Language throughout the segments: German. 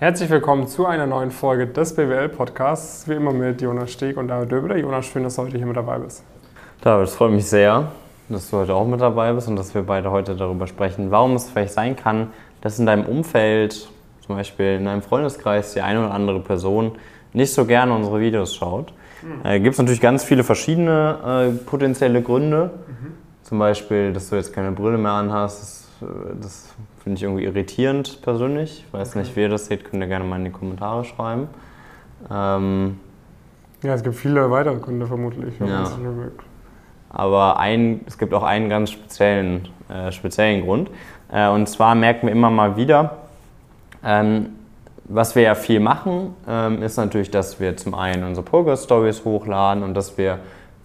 Herzlich willkommen zu einer neuen Folge des BWL-Podcasts. Wie immer mit Jonas Steg und David Döbler. Jonas, schön, dass du heute hier mit dabei bist. David, es freut mich sehr, dass du heute auch mit dabei bist und dass wir beide heute darüber sprechen, warum es vielleicht sein kann, dass in deinem Umfeld, zum Beispiel in deinem Freundeskreis, die eine oder andere Person nicht so gerne unsere Videos schaut. Mhm. Äh, Gibt es natürlich ganz viele verschiedene äh, potenzielle Gründe. Mhm. Zum Beispiel, dass du jetzt keine Brille mehr anhast. Das, finde ich irgendwie irritierend persönlich. Ich weiß okay. nicht, wie ihr das seht, könnt ihr gerne mal in die Kommentare schreiben. Ähm, ja, es gibt viele weitere Gründe vermutlich. Ja. Aber ein, es gibt auch einen ganz speziellen, äh, speziellen Grund. Äh, und zwar merken wir immer mal wieder, ähm, was wir ja viel machen, ähm, ist natürlich, dass wir zum einen unsere Progress-Stories hochladen und dass wir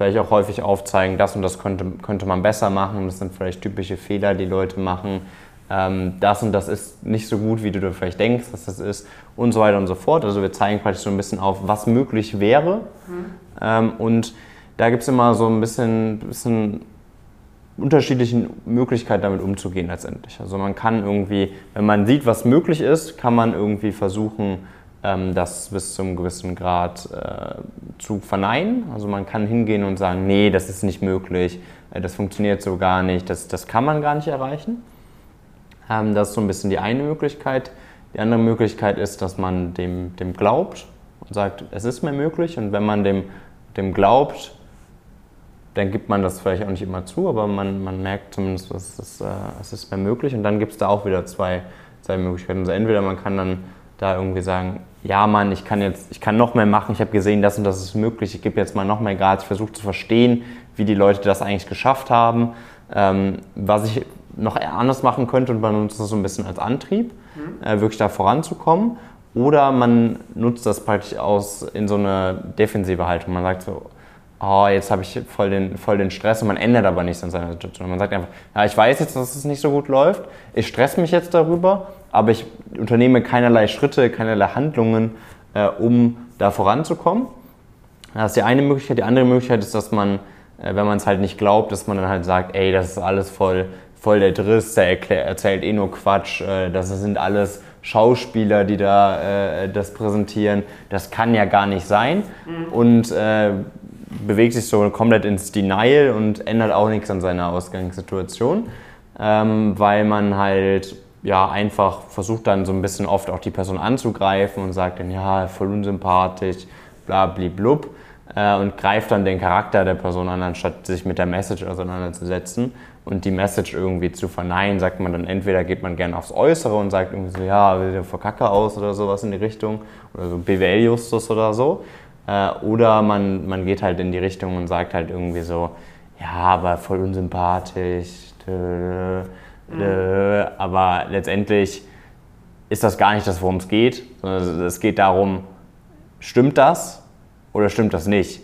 vielleicht auch häufig aufzeigen, das und das könnte, könnte man besser machen. Das sind vielleicht typische Fehler, die Leute machen. Ähm, das und das ist nicht so gut, wie du dir vielleicht denkst, dass das ist und so weiter und so fort. Also wir zeigen praktisch so ein bisschen auf, was möglich wäre. Mhm. Ähm, und da gibt es immer so ein bisschen, bisschen unterschiedliche Möglichkeiten damit umzugehen letztendlich. Also man kann irgendwie, wenn man sieht, was möglich ist, kann man irgendwie versuchen, ähm, das bis zum gewissen Grad äh, zu verneinen. Also man kann hingehen und sagen, nee, das ist nicht möglich, äh, das funktioniert so gar nicht, das, das kann man gar nicht erreichen. Ähm, das ist so ein bisschen die eine Möglichkeit. Die andere Möglichkeit ist, dass man dem, dem glaubt und sagt, es ist mir möglich. Und wenn man dem, dem glaubt, dann gibt man das vielleicht auch nicht immer zu, aber man, man merkt zumindest, es, äh, es ist mir möglich. Und dann gibt es da auch wieder zwei, zwei Möglichkeiten. Also entweder man kann dann da irgendwie sagen, ja Mann, ich kann jetzt, ich kann noch mehr machen, ich habe gesehen, das und das ist möglich, ich gebe jetzt mal noch mehr Gas, ich versuche zu verstehen, wie die Leute das eigentlich geschafft haben. Ähm, was ich noch anders machen könnte und man nutzt das so ein bisschen als Antrieb, mhm. äh, wirklich da voranzukommen. Oder man nutzt das praktisch aus in so eine defensive Haltung. Man sagt so, oh, jetzt habe ich voll den, voll den Stress und man ändert aber nichts an seiner Situation. Man sagt einfach, ja, ich weiß jetzt, dass es nicht so gut läuft, ich stress mich jetzt darüber, aber ich unternehme keinerlei Schritte, keinerlei Handlungen, äh, um da voranzukommen. Das ist die eine Möglichkeit. Die andere Möglichkeit ist, dass man, äh, wenn man es halt nicht glaubt, dass man dann halt sagt, ey, das ist alles voll, voll der Driss, der erklär, erzählt eh nur Quatsch, äh, das sind alles Schauspieler, die da äh, das präsentieren. Das kann ja gar nicht sein. Mhm. Und äh, bewegt sich so komplett ins Denial und ändert auch nichts an seiner Ausgangssituation, ähm, weil man halt ja einfach versucht dann so ein bisschen oft auch die Person anzugreifen und sagt dann ja voll unsympathisch, bla blub äh, und greift dann den Charakter der Person an, anstatt sich mit der Message auseinanderzusetzen und die Message irgendwie zu verneinen, sagt man dann entweder geht man gerne aufs Äußere und sagt irgendwie so, ja, will der vor Kacke aus oder sowas in die Richtung oder so BWL-Justus oder so äh, oder man, man geht halt in die Richtung und sagt halt irgendwie so, ja, aber voll unsympathisch. Dö, dö. Mhm. Aber letztendlich ist das gar nicht das, worum es geht, sondern es geht darum, stimmt das oder stimmt das nicht?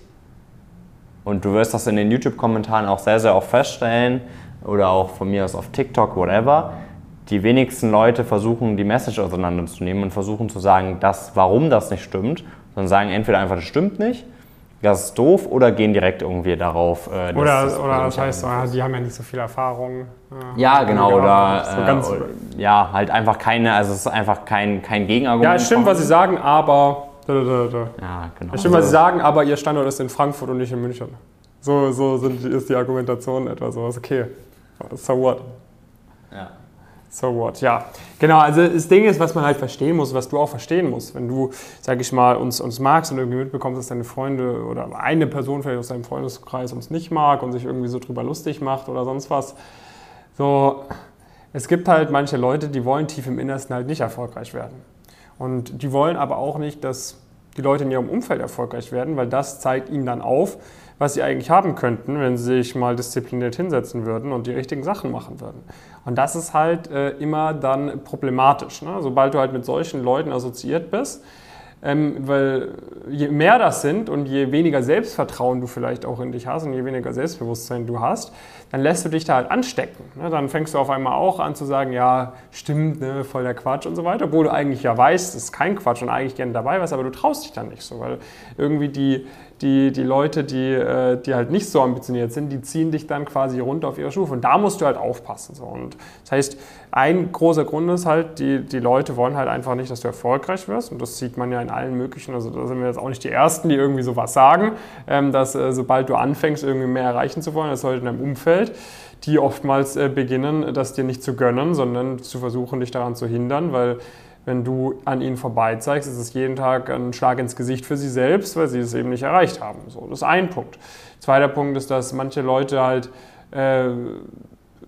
Und du wirst das in den YouTube-Kommentaren auch sehr, sehr oft feststellen oder auch von mir aus auf TikTok, whatever. Die wenigsten Leute versuchen, die Message auseinanderzunehmen und versuchen zu sagen, dass, warum das nicht stimmt sondern sagen entweder einfach, das stimmt nicht, das ist doof, oder gehen direkt irgendwie darauf. Äh, oder das, oder das heißt, so, die haben ja nicht so viel Erfahrung. Äh, ja, genau, oder, so äh, ja, halt einfach keine, also es ist einfach kein, kein Gegenargument. Ja, es stimmt, was sie sagen, aber. Ja, genau. Es stimmt, was sie sagen, aber ihr Standort ist in Frankfurt und nicht in München. So, so sind, ist die Argumentation etwa so. Okay, so what? Ja. So what, ja. Genau, also das Ding ist, was man halt verstehen muss, was du auch verstehen musst. Wenn du, sag ich mal, uns, uns magst und irgendwie mitbekommst, dass deine Freunde oder eine Person vielleicht aus deinem Freundeskreis uns nicht mag und sich irgendwie so drüber lustig macht oder sonst was. So, es gibt halt manche Leute, die wollen tief im Innersten halt nicht erfolgreich werden. Und die wollen aber auch nicht, dass die Leute in ihrem Umfeld erfolgreich werden, weil das zeigt ihnen dann auf, was sie eigentlich haben könnten, wenn sie sich mal diszipliniert hinsetzen würden und die richtigen Sachen machen würden. Und das ist halt äh, immer dann problematisch. Ne? Sobald du halt mit solchen Leuten assoziiert bist, ähm, weil je mehr das sind und je weniger Selbstvertrauen du vielleicht auch in dich hast und je weniger Selbstbewusstsein du hast, dann lässt du dich da halt anstecken. Ne? Dann fängst du auf einmal auch an zu sagen, ja, stimmt, ne, voll der Quatsch und so weiter, obwohl du eigentlich ja weißt, es ist kein Quatsch und eigentlich gerne dabei warst, aber du traust dich dann nicht so, weil irgendwie die, die, die Leute, die, äh, die halt nicht so ambitioniert sind, die ziehen dich dann quasi runter auf ihre Stufe. Und da musst du halt aufpassen. So. Und das heißt, ein großer Grund ist halt, die, die Leute wollen halt einfach nicht, dass du erfolgreich wirst. Und das sieht man ja in allen möglichen, also da sind wir jetzt auch nicht die Ersten, die irgendwie sowas sagen, ähm, dass äh, sobald du anfängst, irgendwie mehr erreichen zu wollen, das sollte in deinem Umfeld, die oftmals äh, beginnen, das dir nicht zu gönnen, sondern zu versuchen, dich daran zu hindern, weil wenn du an ihnen vorbeizeigst, ist es jeden Tag ein Schlag ins Gesicht für sie selbst, weil sie es eben nicht erreicht haben. So, das ist ein Punkt. Zweiter Punkt ist, dass manche Leute halt äh,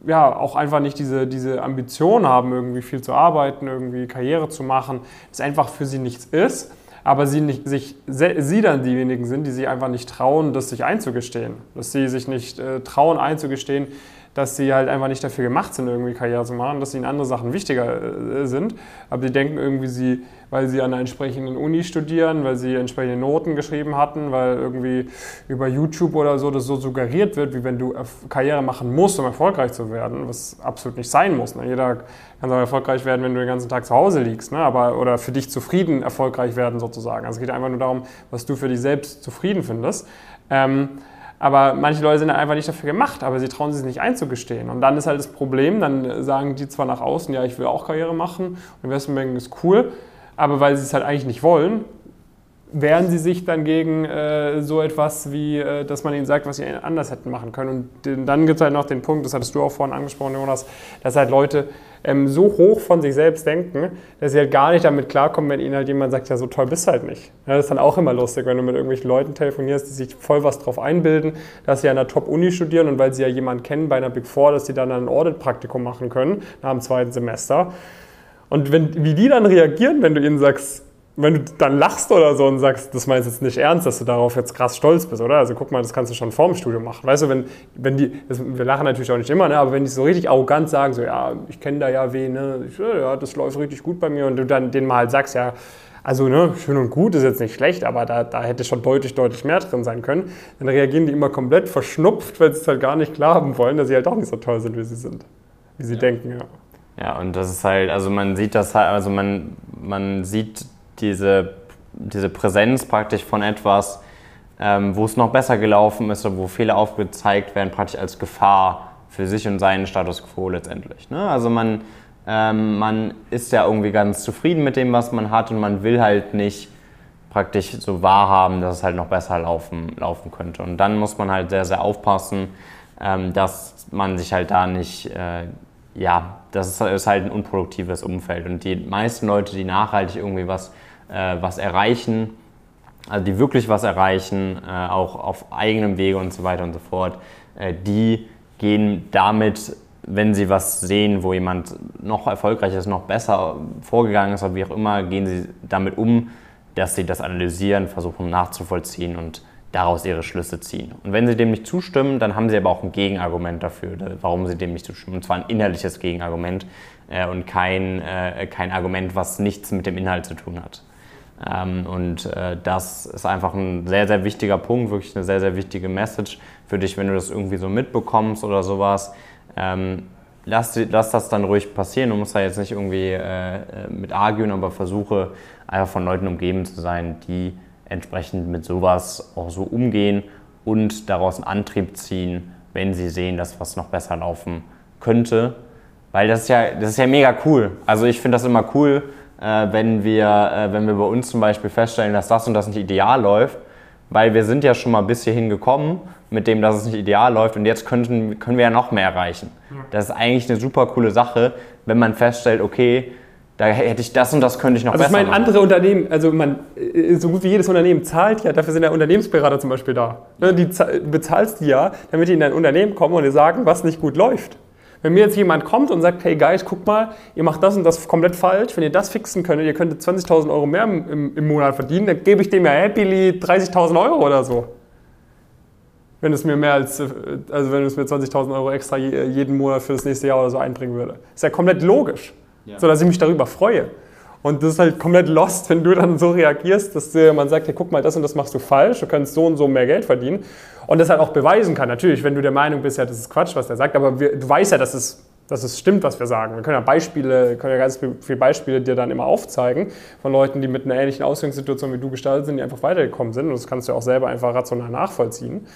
ja, auch einfach nicht diese, diese Ambition haben, irgendwie viel zu arbeiten, irgendwie Karriere zu machen, das einfach für sie nichts ist, aber sie, nicht, sich, sie dann diejenigen sind, die sich einfach nicht trauen, das sich einzugestehen, dass sie sich nicht äh, trauen einzugestehen, dass sie halt einfach nicht dafür gemacht sind, irgendwie Karriere zu machen, dass ihnen andere Sachen wichtiger äh, sind. Aber sie denken irgendwie, sie, weil sie an einer entsprechenden Uni studieren, weil sie entsprechende Noten geschrieben hatten, weil irgendwie über YouTube oder so das so suggeriert wird, wie wenn du Karriere machen musst, um erfolgreich zu werden, was absolut nicht sein muss. Ne? Jeder kann auch erfolgreich werden, wenn du den ganzen Tag zu Hause liegst, ne? aber, oder für dich zufrieden erfolgreich werden sozusagen. Also es geht einfach nur darum, was du für dich selbst zufrieden findest. Ähm, aber manche Leute sind einfach nicht dafür gemacht, aber sie trauen sich nicht einzugestehen. Und dann ist halt das Problem, dann sagen die zwar nach außen, ja, ich will auch Karriere machen, Investmentbanking ist cool, aber weil sie es halt eigentlich nicht wollen, wehren sie sich dann gegen äh, so etwas wie, äh, dass man ihnen sagt, was sie anders hätten machen können. Und dann gibt es halt noch den Punkt, das hattest du auch vorhin angesprochen, Jonas, dass halt Leute ähm, so hoch von sich selbst denken, dass sie halt gar nicht damit klarkommen, wenn ihnen halt jemand sagt, ja, so toll bist du halt nicht. Ja, das ist dann auch immer lustig, wenn du mit irgendwelchen Leuten telefonierst, die sich voll was drauf einbilden, dass sie an der Top-Uni studieren und weil sie ja jemanden kennen bei einer Big Four, dass sie dann ein Audit-Praktikum machen können nach dem zweiten Semester. Und wenn, wie die dann reagieren, wenn du ihnen sagst, wenn du dann lachst oder so und sagst, das meinst du jetzt nicht ernst, dass du darauf jetzt krass stolz bist, oder? Also guck mal, das kannst du schon vorm Studium machen. Weißt du, wenn, wenn die, das, wir lachen natürlich auch nicht immer, ne? aber wenn die so richtig arrogant sagen, so, ja, ich kenne da ja wen, ne? Ich, ja, das läuft richtig gut bei mir und du dann denen mal halt sagst, ja, also ne, schön und gut ist jetzt nicht schlecht, aber da, da hätte schon deutlich, deutlich mehr drin sein können, dann reagieren die immer komplett verschnupft, weil sie es halt gar nicht klar haben wollen, dass sie halt auch nicht so toll sind, wie sie sind, wie sie ja. denken, ja. Ja, und das ist halt, also man sieht das halt, also man, man sieht diese, diese Präsenz praktisch von etwas, ähm, wo es noch besser gelaufen ist oder wo Fehler aufgezeigt werden, praktisch als Gefahr für sich und seinen Status quo letztendlich. Ne? Also man, ähm, man ist ja irgendwie ganz zufrieden mit dem, was man hat und man will halt nicht praktisch so wahrhaben, dass es halt noch besser laufen, laufen könnte. Und dann muss man halt sehr, sehr aufpassen, ähm, dass man sich halt da nicht, äh, ja, das ist halt ein unproduktives Umfeld. Und die meisten Leute, die nachhaltig irgendwie was was erreichen, also die wirklich was erreichen, äh, auch auf eigenem Wege und so weiter und so fort, äh, die gehen damit, wenn sie was sehen, wo jemand noch erfolgreicher ist, noch besser vorgegangen ist oder wie auch immer, gehen sie damit um, dass sie das analysieren, versuchen nachzuvollziehen und daraus ihre Schlüsse ziehen. Und wenn sie dem nicht zustimmen, dann haben sie aber auch ein Gegenargument dafür, warum sie dem nicht zustimmen. Und zwar ein innerliches Gegenargument äh, und kein, äh, kein Argument, was nichts mit dem Inhalt zu tun hat. Ähm, und äh, das ist einfach ein sehr, sehr wichtiger Punkt, wirklich eine sehr, sehr wichtige Message für dich, wenn du das irgendwie so mitbekommst oder sowas. Ähm, lass, lass das dann ruhig passieren. Du musst da jetzt nicht irgendwie äh, äh, mit arguen, aber versuche einfach von Leuten umgeben zu sein, die entsprechend mit sowas auch so umgehen und daraus einen Antrieb ziehen, wenn sie sehen, dass was noch besser laufen könnte. Weil das ist ja, das ist ja mega cool. Also ich finde das immer cool, äh, wenn, wir, äh, wenn wir bei uns zum Beispiel feststellen, dass das und das nicht ideal läuft, weil wir sind ja schon mal bis hierhin gekommen, mit dem, dass es nicht ideal läuft und jetzt könnten, können wir ja noch mehr erreichen. Das ist eigentlich eine super coole Sache, wenn man feststellt, okay, da hätte ich das und das könnte ich noch also besser ich meine, andere Unternehmen, also man, äh, so gut wie jedes Unternehmen zahlt ja, dafür sind ja Unternehmensberater zum Beispiel da. Ne, die bezahlst die ja, damit die in dein Unternehmen kommen und dir sagen, was nicht gut läuft. Wenn mir jetzt jemand kommt und sagt, hey Guys, guck mal, ihr macht das und das komplett falsch, wenn ihr das fixen könntet, ihr könntet 20.000 Euro mehr im, im, Monat verdienen, dann gebe ich dem ja happily 30.000 Euro oder so. Wenn es mir mehr als, also wenn es mir 20.000 Euro extra jeden Monat für das nächste Jahr oder so einbringen würde. Ist ja komplett logisch, ja. so dass ich mich darüber freue. Und das ist halt komplett lost, wenn du dann so reagierst, dass man sagt, hey, guck mal, das und das machst du falsch, du kannst so und so mehr Geld verdienen. Und das halt auch beweisen kann. Natürlich, wenn du der Meinung bist, ja, das ist Quatsch, was der sagt, aber wir, du weißt ja, dass es dass es stimmt, was wir sagen. Wir können ja Beispiele, können ja ganz viele Beispiele dir dann immer aufzeigen von Leuten, die mit einer ähnlichen Ausgangssituation wie du gestaltet sind, die einfach weitergekommen sind. Und das kannst du auch selber einfach rational nachvollziehen.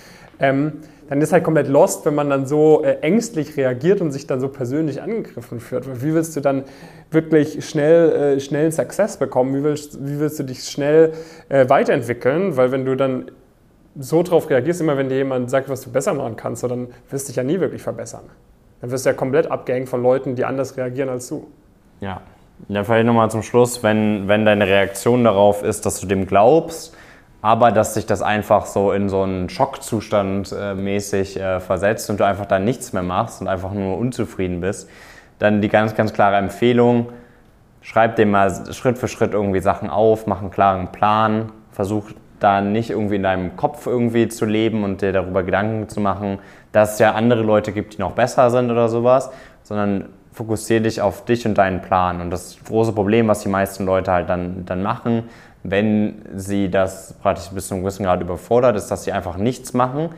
Ähm, dann ist halt komplett lost, wenn man dann so äh, ängstlich reagiert und sich dann so persönlich angegriffen fühlt. Wie willst du dann wirklich schnell, äh, schnell Success bekommen? Wie willst, wie willst du dich schnell äh, weiterentwickeln? Weil wenn du dann so drauf reagierst, immer wenn dir jemand sagt, was du besser machen kannst, dann wirst du dich ja nie wirklich verbessern. Dann wirst du ja komplett abgehängt von Leuten, die anders reagieren als du. Ja. Ja, vielleicht nochmal zum Schluss, wenn, wenn deine Reaktion darauf ist, dass du dem glaubst, aber dass sich das einfach so in so einen Schockzustand äh, mäßig äh, versetzt und du einfach dann nichts mehr machst und einfach nur unzufrieden bist, dann die ganz, ganz klare Empfehlung, schreib dir mal Schritt für Schritt irgendwie Sachen auf, mach einen klaren Plan, versuch da nicht irgendwie in deinem Kopf irgendwie zu leben und dir darüber Gedanken zu machen, dass es ja andere Leute gibt, die noch besser sind oder sowas, sondern fokussiere dich auf dich und deinen Plan. Und das große Problem, was die meisten Leute halt dann, dann machen, wenn sie das praktisch bis zu einem gewissen Grad überfordert, ist, dass sie einfach nichts machen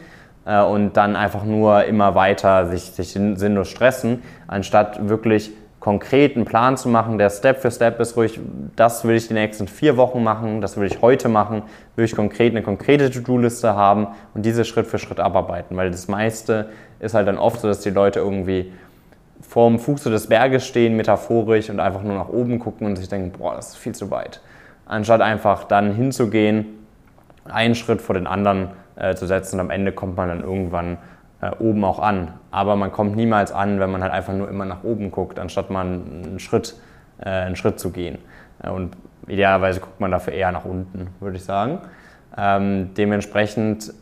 äh, und dann einfach nur immer weiter sich, sich sinnlos stressen, anstatt wirklich konkret einen Plan zu machen, der Step für Step ist, ruhig, das will ich die nächsten vier Wochen machen, das will ich heute machen, will ich konkret eine konkrete To-Do-Liste haben und diese Schritt für Schritt abarbeiten, weil das meiste ist halt dann oft so, dass die Leute irgendwie vorm Fuße des Berges stehen, metaphorisch, und einfach nur nach oben gucken und sich denken, boah, das ist viel zu weit. Anstatt einfach dann hinzugehen, einen Schritt vor den anderen äh, zu setzen und am Ende kommt man dann irgendwann äh, oben auch an. Aber man kommt niemals an, wenn man halt einfach nur immer nach oben guckt, anstatt mal einen Schritt, äh, einen Schritt zu gehen. Äh, und idealerweise guckt man dafür eher nach unten, würde ich sagen. Ähm, dementsprechend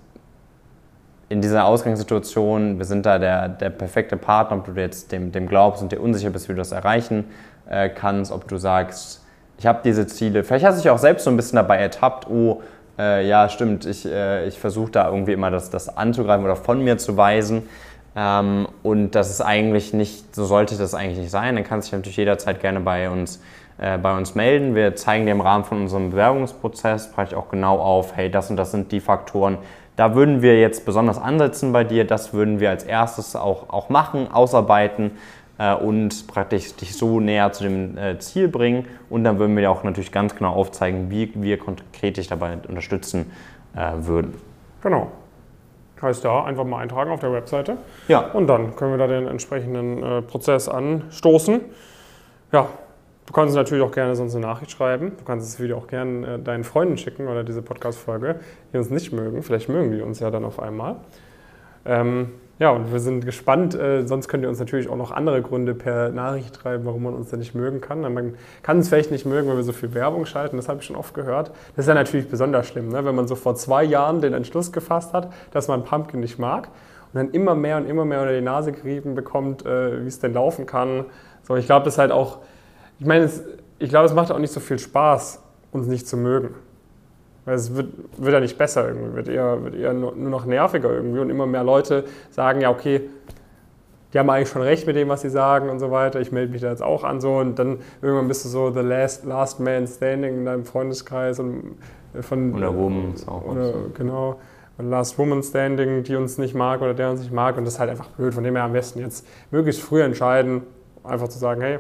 in dieser Ausgangssituation, wir sind da der, der perfekte Partner, ob du jetzt dem, dem glaubst und dir unsicher bist, wie du das erreichen äh, kannst, ob du sagst, ich habe diese Ziele. Vielleicht hast du dich auch selbst so ein bisschen dabei ertappt, oh, äh, ja, stimmt, ich, äh, ich versuche da irgendwie immer das, das anzugreifen oder von mir zu weisen. Ähm, und das ist eigentlich nicht, so sollte das eigentlich nicht sein. Dann kannst du dich natürlich jederzeit gerne bei uns, äh, bei uns melden. Wir zeigen dir im Rahmen von unserem Bewerbungsprozess praktisch auch genau auf, hey, das und das sind die Faktoren. Da würden wir jetzt besonders ansetzen bei dir, das würden wir als erstes auch, auch machen, ausarbeiten äh, und praktisch dich so näher zu dem äh, Ziel bringen. Und dann würden wir dir auch natürlich ganz genau aufzeigen, wie wir konkret dich dabei unterstützen äh, würden. Genau. Heißt ja, einfach mal eintragen auf der Webseite. Ja. Und dann können wir da den entsprechenden äh, Prozess anstoßen. Ja, Du kannst natürlich auch gerne sonst eine Nachricht schreiben. Du kannst das Video auch gerne äh, deinen Freunden schicken oder diese Podcast-Folge, die uns nicht mögen. Vielleicht mögen die uns ja dann auf einmal. Ähm, ja, und wir sind gespannt. Äh, sonst könnt ihr uns natürlich auch noch andere Gründe per Nachricht schreiben, warum man uns da nicht mögen kann. Man kann es vielleicht nicht mögen, weil wir so viel Werbung schalten. Das habe ich schon oft gehört. Das ist ja natürlich besonders schlimm, ne? wenn man so vor zwei Jahren den Entschluss gefasst hat, dass man Pumpkin nicht mag und dann immer mehr und immer mehr unter die Nase gerieben bekommt, äh, wie es denn laufen kann. So, ich glaube, das ist halt auch, ich meine, ich glaube, es macht auch nicht so viel Spaß, uns nicht zu mögen. Weil es wird, wird ja nicht besser irgendwie, wird eher, wird eher nur, nur noch nerviger irgendwie und immer mehr Leute sagen, ja, okay, die haben eigentlich schon recht mit dem, was sie sagen und so weiter. Ich melde mich da jetzt auch an so und dann irgendwann bist du so the last, last man standing in deinem Freundeskreis und äh, von oder Woman ist auch oder, so. genau Last Woman Standing, die uns nicht mag oder der uns nicht mag und das ist halt einfach blöd. Von dem her am besten jetzt möglichst früh entscheiden, einfach zu sagen, hey,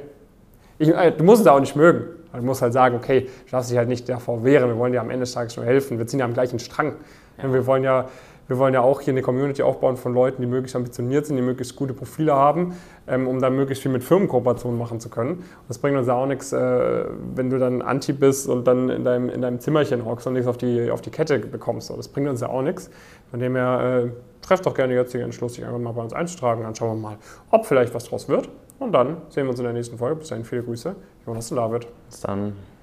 ich, äh, du musst es auch nicht mögen. Man muss halt sagen, okay, du darfst dich halt nicht davor wehren. Wir wollen dir am Ende des Tages nur helfen. Wir ziehen ja am gleichen Strang. Ja. Wir, wollen ja, wir wollen ja auch hier eine Community aufbauen von Leuten, die möglichst ambitioniert sind, die möglichst gute Profile haben, ähm, um dann möglichst viel mit Firmenkooperationen machen zu können. Und das bringt uns ja auch nichts, äh, wenn du dann Anti bist und dann in deinem, in deinem Zimmerchen hockst und nichts auf die, auf die Kette bekommst. Das bringt uns ja auch nichts. Von dem her, äh, trefft doch gerne jetzt den Entschluss, dich einfach mal bei uns einzutragen. Dann schauen wir mal, ob vielleicht was draus wird. Und dann sehen wir uns in der nächsten Folge. Bis dahin viele Grüße. Jonas und David. Bis dann.